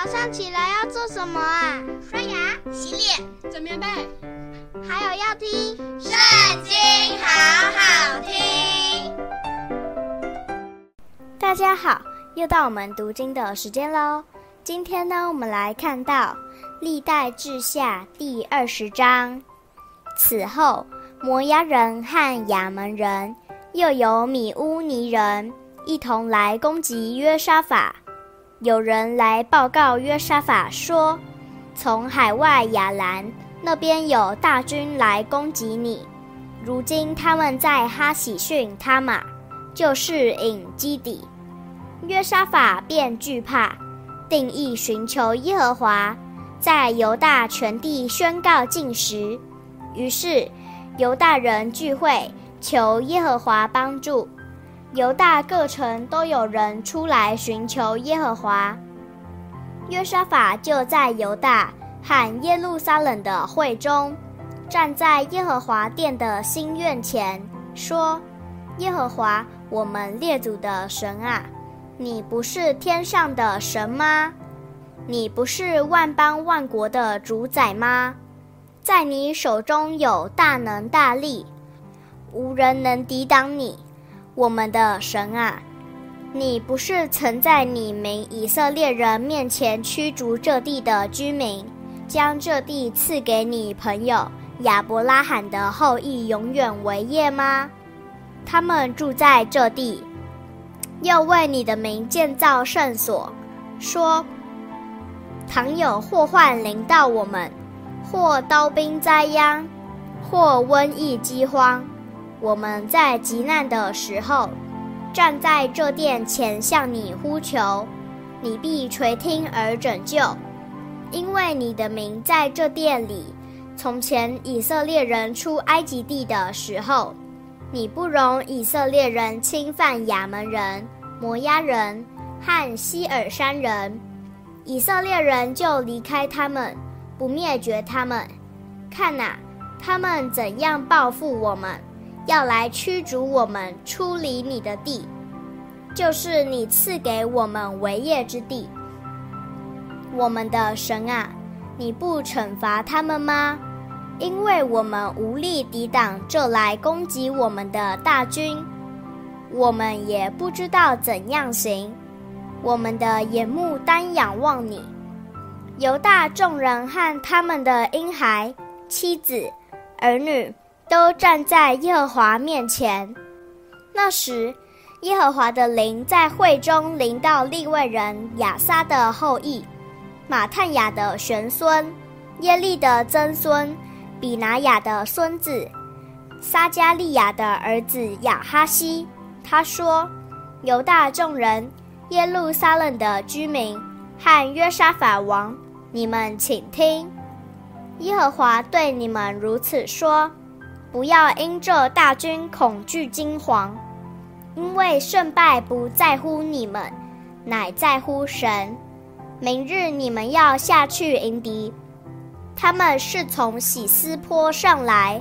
早上起来要做什么啊？刷牙、洗脸、整棉被，还有要听《圣经》，好好听。大家好，又到我们读经的时间喽。今天呢，我们来看到《历代志下》第二十章。此后，摩押人和亚门人，又有米乌尼人，一同来攻击约沙法。有人来报告约沙法说：“从海外亚兰那边有大军来攻击你。如今他们在哈喜逊他玛，就是隐基底。”约沙法便惧怕，定意寻求耶和华，在犹大全地宣告禁食。于是犹大人聚会，求耶和华帮助。犹大各城都有人出来寻求耶和华，约沙法就在犹大和耶路撒冷的会中，站在耶和华殿的新院前，说：“耶和华，我们列祖的神啊，你不是天上的神吗？你不是万邦万国的主宰吗？在你手中有大能大力，无人能抵挡你。”我们的神啊，你不是曾在你名以色列人面前驱逐这地的居民，将这地赐给你朋友亚伯拉罕的后裔永远为业吗？他们住在这地，又为你的名建造圣所，说：倘有祸患临到我们，或刀兵灾殃，或瘟疫饥荒。我们在急难的时候，站在这殿前向你呼求，你必垂听而拯救，因为你的名在这殿里。从前以色列人出埃及地的时候，你不容以色列人侵犯亚门人、摩押人和希尔山人，以色列人就离开他们，不灭绝他们。看哪，他们怎样报复我们！要来驱逐我们出离你的地，就是你赐给我们为业之地。我们的神啊，你不惩罚他们吗？因为我们无力抵挡这来攻击我们的大军，我们也不知道怎样行。我们的眼目单仰望你。犹大众人和他们的婴孩、妻子、儿女。都站在耶和华面前。那时，耶和华的灵在会中临到利未人亚萨的后裔，马探雅的玄孙，耶利的曾孙，比拿雅的孙子，撒迦利亚的儿子亚哈西。他说：“犹大众人，耶路撒冷的居民和约沙法王，你们请听，耶和华对你们如此说。”不要因这大军恐惧惊惶，因为胜败不在乎你们，乃在乎神。明日你们要下去迎敌，他们是从喜斯坡上来，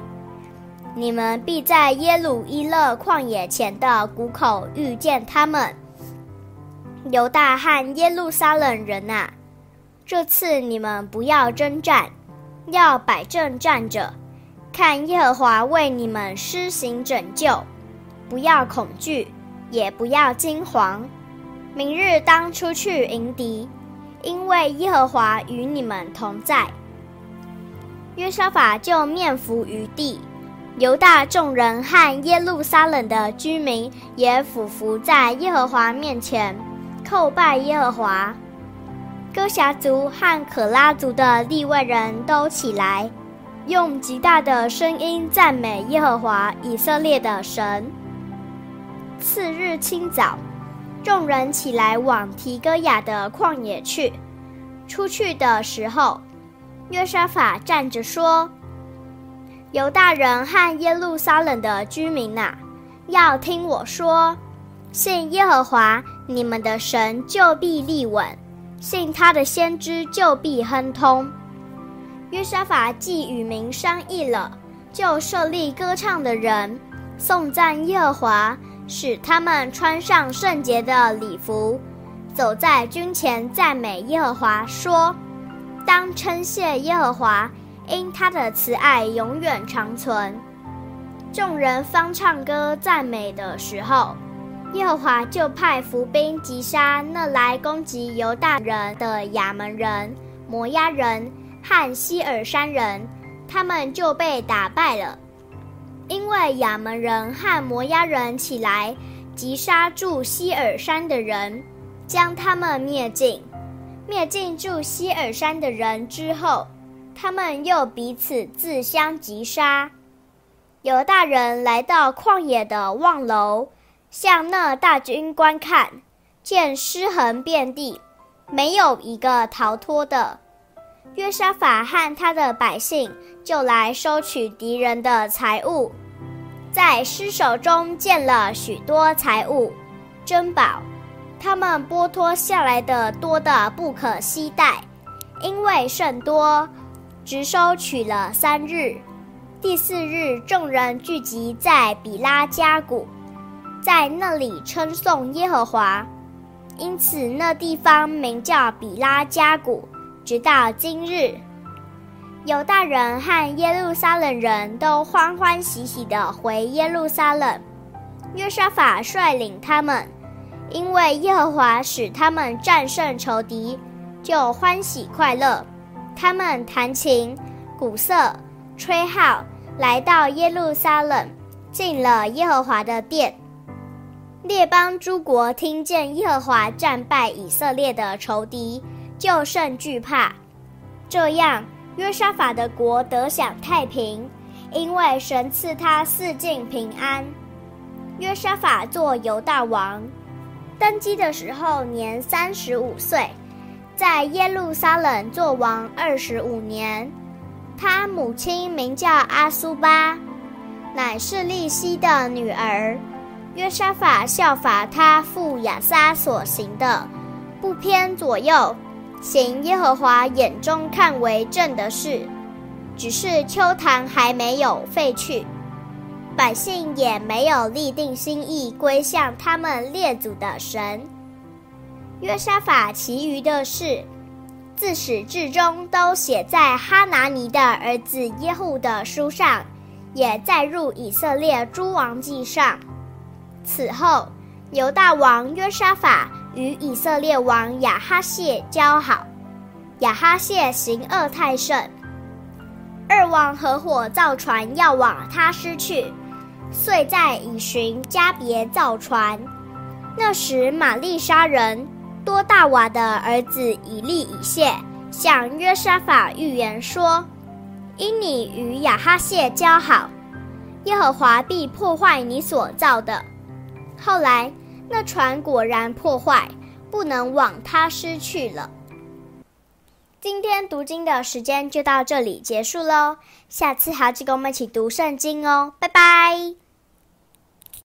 你们必在耶鲁伊勒旷野前的谷口遇见他们。犹大和耶路撒冷人啊，这次你们不要征战，要摆正站着。看耶和华为你们施行拯救，不要恐惧，也不要惊惶。明日当出去迎敌，因为耶和华与你们同在。约沙法就面伏于地，犹大众人和耶路撒冷的居民也俯伏在耶和华面前，叩拜耶和华。哥辖族和可拉族的利未人都起来。用极大的声音赞美耶和华以色列的神。次日清早，众人起来往提哥亚的旷野去。出去的时候，约沙法站着说：“犹大人和耶路撒冷的居民呐、啊，要听我说，信耶和华你们的神，就必立稳；信他的先知，就必亨通。”约沙法既与民商议了，就设立歌唱的人，颂赞耶和华，使他们穿上圣洁的礼服，走在军前赞美耶和华，说：“当称谢耶和华，因他的慈爱永远长存。”众人方唱歌赞美的时候，耶和华就派伏兵击杀那来攻击犹大人的亚扪人、摩押人和希尔山人，他们就被打败了。因为亚门人和摩押人起来击杀住希尔山的人，将他们灭尽。灭尽住希尔山的人之后，他们又彼此自相击杀。犹大人来到旷野的望楼，向那大军观看，见尸横遍地，没有一个逃脱的。约沙法和他的百姓就来收取敌人的财物，在尸首中见了许多财物、珍宝，他们剥脱下来的多得不可携带，因为甚多，只收取了三日。第四日，众人聚集在比拉加谷，在那里称颂耶和华，因此那地方名叫比拉加谷。直到今日，犹大人和耶路撒冷人都欢欢喜喜地回耶路撒冷。约沙法率领他们，因为耶和华使他们战胜仇敌，就欢喜快乐。他们弹琴、鼓瑟、吹号，来到耶路撒冷，进了耶和华的殿。列邦诸国听见耶和华战败以色列的仇敌，就甚惧怕，这样约沙法的国得享太平，因为神赐他四境平安。约沙法做犹大王，登基的时候年三十五岁，在耶路撒冷做王二十五年。他母亲名叫阿苏巴，乃是利希的女儿。约沙法效法他父亚撒所行的，不偏左右。行耶和华眼中看为正的事，只是秋坛还没有废去，百姓也没有立定心意归向他们列祖的神。约沙法其余的事，自始至终都写在哈拿尼的儿子耶户的书上，也载入以色列诸王记上。此后，犹大王约沙法。与以色列王亚哈谢交好，亚哈谢行恶太甚，二王合伙造船要往他施去，遂在以寻加别造船。那时玛利沙人多大瓦的儿子以利以谢向约沙法预言说：“因你与亚哈谢交好，耶和华必破坏你所造的。”后来。那船果然破坏，不能往他失去了。今天读经的时间就到这里结束喽，下次还要记得跟我们一起读圣经哦，拜拜。